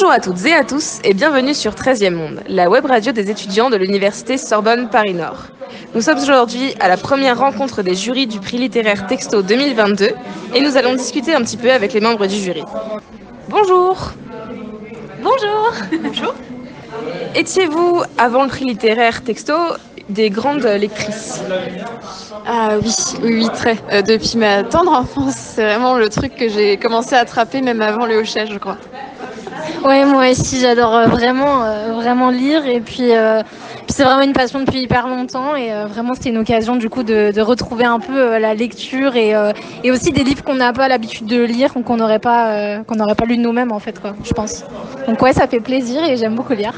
Bonjour à toutes et à tous et bienvenue sur 13e Monde, la web radio des étudiants de l'université Sorbonne Paris-Nord. Nous sommes aujourd'hui à la première rencontre des jurys du prix littéraire Texto 2022 et nous allons discuter un petit peu avec les membres du jury. Bonjour Bonjour Bonjour Étiez-vous, avant le prix littéraire Texto, des grandes lectrices? Ah oui, oui, oui, très. Euh, depuis ma tendre enfance, c'est vraiment le truc que j'ai commencé à attraper même avant le hochage, je crois. Ouais, moi aussi, j'adore euh, vraiment, euh, vraiment lire. Et puis, euh, puis c'est vraiment une passion depuis hyper longtemps. Et euh, vraiment, c'était une occasion du coup de, de retrouver un peu la lecture et, euh, et aussi des livres qu'on n'a pas l'habitude de lire ou qu'on n'aurait pas, euh, qu'on n'aurait pas lu nous-mêmes en fait, quoi, je pense. Donc ouais, ça fait plaisir et j'aime beaucoup lire.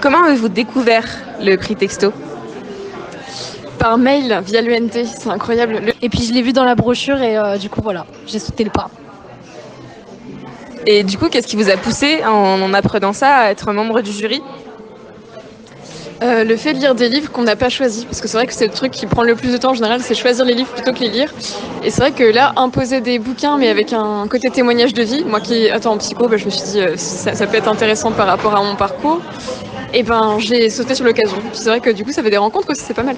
Comment avez-vous découvert le prix Texto? Par mail, via l'UNT, c'est incroyable. Le- Et puis je l'ai vu dans la brochure et euh, du coup voilà, j'ai sauté le pas. Et du coup, qu'est-ce qui vous a poussé en, en apprenant ça à être membre du jury euh, le fait de lire des livres qu'on n'a pas choisis, parce que c'est vrai que c'est le truc qui prend le plus de temps en général, c'est choisir les livres plutôt que les lire. Et c'est vrai que là, imposer des bouquins, mais avec un côté témoignage de vie, moi qui attends en psycho, bah, je me suis dit euh, ça, peut être intéressant par rapport à mon parcours. Et ben j'ai sauté sur l'occasion. C'est vrai que du coup, ça fait des rencontres aussi, c'est pas mal.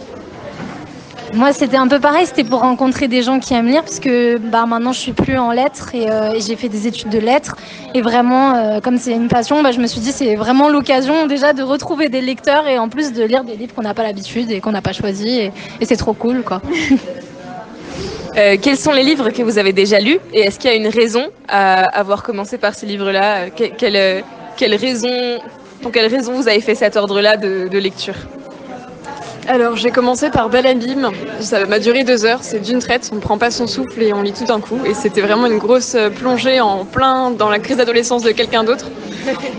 Moi, c'était un peu pareil, c'était pour rencontrer des gens qui aiment lire, parce que bah, maintenant, je suis plus en lettres et, euh, j'ai fait des études de lettres. Et vraiment, euh, comme c'est une passion, bah, je me suis dit, c'est vraiment l'occasion déjà de retrouver des lecteurs et en plus de lire des livres qu'on n'a pas l'habitude et qu'on n'a pas choisi. Et, c'est trop cool, quoi. Euh, quels sont les livres que vous avez déjà lus et est-ce qu'il y a une raison à avoir commencé par ces livres-là? Que- quelle, raison, pour quelle raison vous avez fait cet ordre-là de lecture? Alors j'ai commencé par Bel ça m'a duré deux heures, c'est d'une traite, on ne prend pas son souffle et on lit tout d'un coup. Et c'était vraiment une grosse euh, plongée en plein dans la crise d'adolescence de quelqu'un d'autre.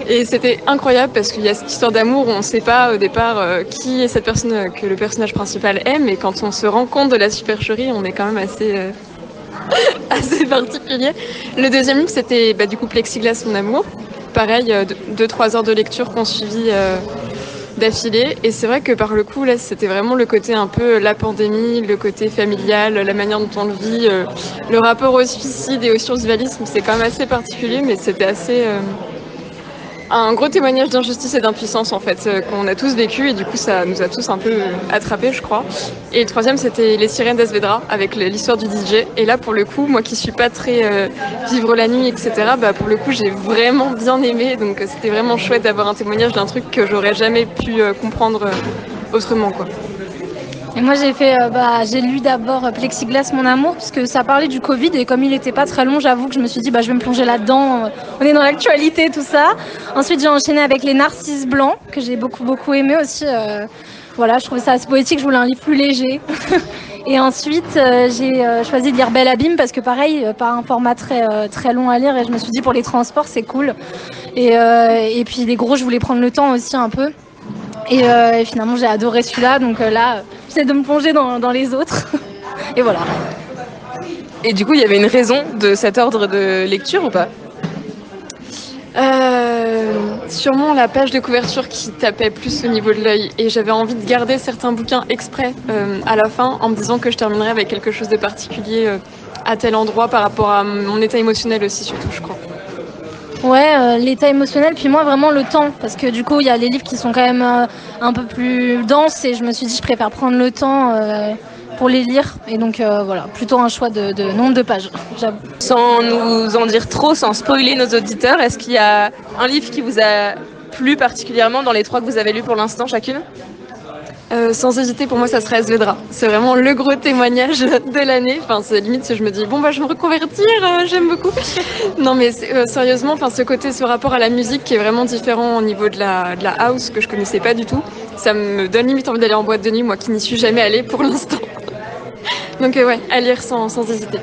Et c'était incroyable parce qu'il y a cette histoire d'amour on ne sait pas au départ euh, qui est cette personne euh, que le personnage principal aime. Et quand on se rend compte de la supercherie, on est quand même assez, assez particulier. Le deuxième livre c'était bah, du coup Plexiglas, mon amour. Pareil, euh, deux- deux, trois heures de lecture qu'on suivit. D'affilée. Et c'est vrai que par le coup, là, c'était vraiment le côté un peu la pandémie, le côté familial, la manière dont on le vit, euh, le rapport au suicide et au survivalisme. C'est quand même assez particulier, mais c'était assez. Un gros témoignage d'injustice et d'impuissance en fait euh, qu'on a tous vécu et du coup ça nous a tous un peu euh, attrapés je crois. Et le troisième c'était Les sirènes d'Asvedra avec l'histoire du DJ et là pour le coup moi qui suis pas très euh, vivre la nuit etc bah pour le coup j'ai vraiment bien aimé donc c'était vraiment chouette d'avoir un témoignage d'un truc que j'aurais jamais pu comprendre autrement quoi. Et moi, j'ai fait, euh, bah, j'ai lu d'abord euh, Plexiglas, mon amour, parce que ça parlait du Covid et comme il n'était pas très long, j'avoue que je me suis dit, bah, je vais me plonger là-dedans. euh, On est dans l'actualité, tout ça. Ensuite, j'ai enchaîné avec Les Narcisses Blancs, que j'ai beaucoup, beaucoup aimé aussi. euh, voilà, je trouvais ça assez poétique, je voulais un livre plus léger. et ensuite, j'ai choisi de lire Belle Abîme, parce que pareil, pas un format très, très long à lire, et je me suis dit, pour les transports, c'est cool. Et, et puis, les gros, je voulais prendre le temps aussi un peu. Et, et finalement, j'ai adoré celui-là, donc là, j'essaie de me plonger dans, dans les autres. et voilà. Et du coup, il y avait une raison de cet ordre de lecture ou pas? Euh, sûrement la page de couverture qui tapait plus au niveau de l'œil et j'avais envie de garder certains bouquins exprès euh, à la fin en me disant que je terminerais avec quelque chose de particulier euh, à tel endroit par rapport à mon état émotionnel aussi surtout je crois. Ouais, euh, l'état émotionnel, puis moi vraiment le temps, parce que du coup il y a les livres qui sont quand même euh, un peu plus denses et je me suis dit je préfère prendre le temps euh, pour les lire. Et donc voilà, plutôt un choix de, de nombre de pages. Sans nous en dire trop, sans spoiler nos auditeurs, est-ce qu'il y a un livre qui vous a plu particulièrement dans les trois que vous avez lus pour l'instant chacune? Euh, sans hésiter pour moi ça serait Asvedra. C'est vraiment le gros témoignage de l'année. Enfin c'est limite je me dis bon bah je vais me reconvertir, euh, j'aime beaucoup. non mais euh, sérieusement enfin ce côté ce rapport à la musique qui est vraiment différent au niveau de la, de la house que je connaissais pas du tout. Ça me donne limite envie d'aller en boîte de nuit moi qui n'y suis jamais allée pour l'instant. Donc euh, ouais, à lire sans, sans hésiter.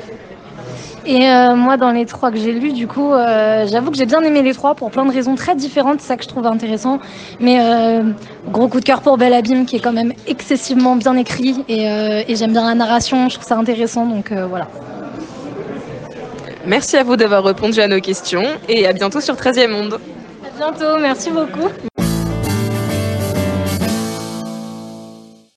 Et euh, moi, dans les trois que j'ai lus, du coup, euh, j'avoue que j'ai bien aimé les trois pour plein de raisons très différentes. C'est ça que je trouve intéressant. Mais euh, gros coup de cœur pour Belle Abîme, qui est quand même excessivement bien écrit. Et, euh, et j'aime bien la narration, je trouve ça intéressant. Donc euh, voilà. Merci à vous d'avoir répondu à nos questions et à bientôt sur 13e Monde. À bientôt, merci beaucoup.